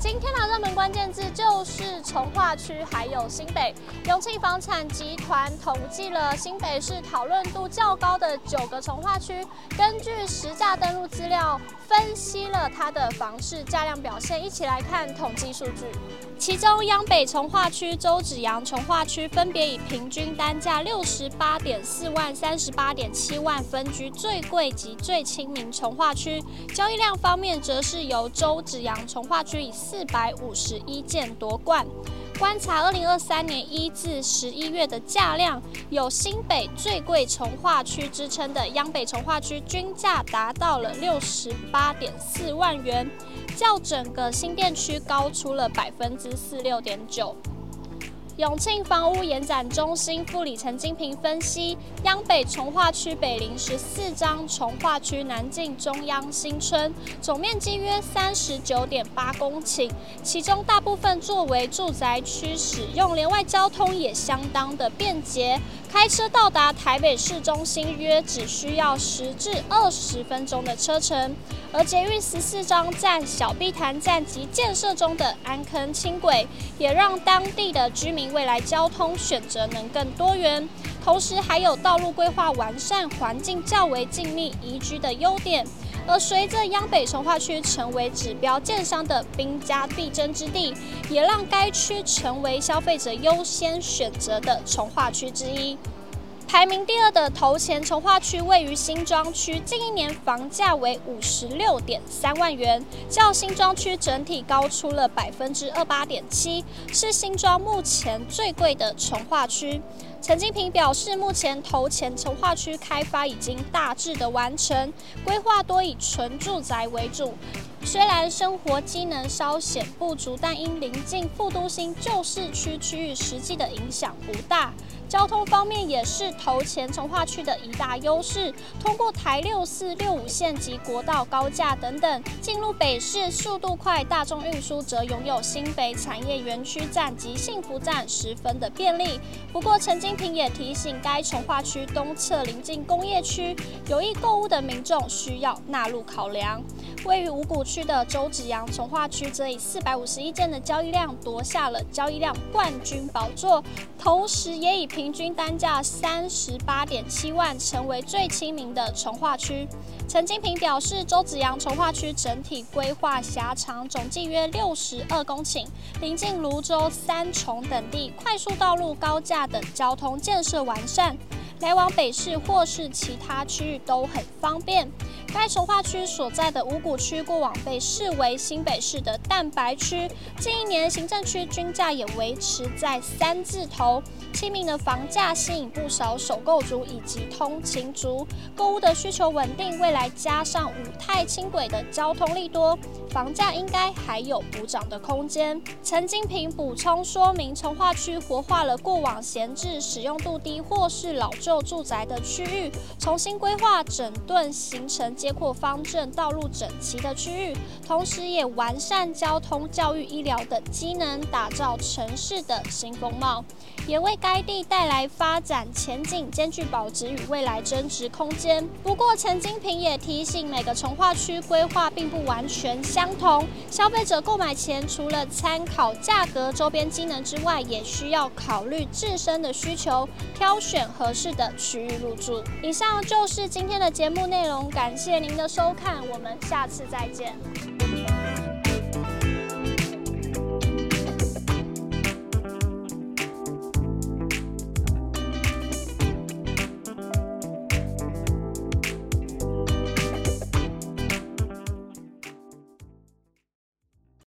今天的热门关键字就是从化区，还有新北。永庆房产集团统计了新北市讨论度较高的九个从化区，根据实价登录资料分析了它的房市价量表现。一起来看统计数据。其中，央北从化区、周子洋从化区分别以平均单价六十八点四万、三十八点七万分居最贵及最亲民从化区。交易量方面，则是由周子洋从化区以四百五十一件夺冠。观察二零二三年一至十一月的价量，有新北最贵从化区之称的央北从化区，均价达到了六十八点四万元，较整个新店区高出了百分之四六点九。永庆房屋延展中心副理陈金平分析，央北从化区北邻十四张，从化区南进中央新村，总面积约三十九点八公顷，其中大部分作为住宅区使用，连外交通也相当的便捷，开车到达台北市中心约只需要十至二十分钟的车程。而捷运十四张站、小碧潭站及建设中的安坑轻轨，也让当地的居民未来交通选择能更多元。同时，还有道路规划完善、环境较为静谧、宜居的优点。而随着央北从化区成为指标建商的兵家必争之地，也让该区成为消费者优先选择的从化区之一。排名第二的头前从化区位于新庄区，近一年房价为五十六点三万元，较新庄区整体高出了百分之二八点七，是新庄目前最贵的从化区。陈金平表示，目前头前从化区开发已经大致的完成，规划多以纯住宅为主。虽然生活机能稍显不足，但因临近副都心旧市区区域，实际的影响不大。交通方面也是头前从化区的一大优势，通过台六四六五线及国道高架等等，进入北市速度快，大众运输则拥有新北产业园区站及幸福站，十分的便利。不过陈金平也提醒，该从化区东侧临近工业区，有意购物的民众需要纳入考量。位于五股区的周子阳从化区则以四百五十一件的交易量夺下了交易量冠军宝座，同时也以平均单价三十八点七万成为最亲民的从化区。陈金平表示，周子阳从化区整体规划狭长，总计约六十二公顷，临近泸州、三重等地，快速道路、高架等交通建设完善，来往北市或是其他区域都很方便。该从化区所在的五股区过往被视为新北市的蛋白区，近一年行政区均价也维持在三字头，亲民的房价吸引不少首购族以及通勤族，购物的需求稳定，未来加上五泰轻轨的交通利多，房价应该还有补涨的空间。陈金平补充说明，从化区活化了过往闲置、使用度低或是老旧住宅的区域，重新规划整顿形成。街廓方正、道路整齐的区域，同时也完善交通、教育、医疗等机能，打造城市的新风貌，也为该地带来发展前景，兼具保值与未来增值空间。不过，陈金平也提醒，每个重划区规划并不完全相同，消费者购买前除了参考价格、周边机能之外，也需要考虑自身的需求，挑选合适的区域入住。以上就是今天的节目内容，感谢。您的收看，我们下次再见。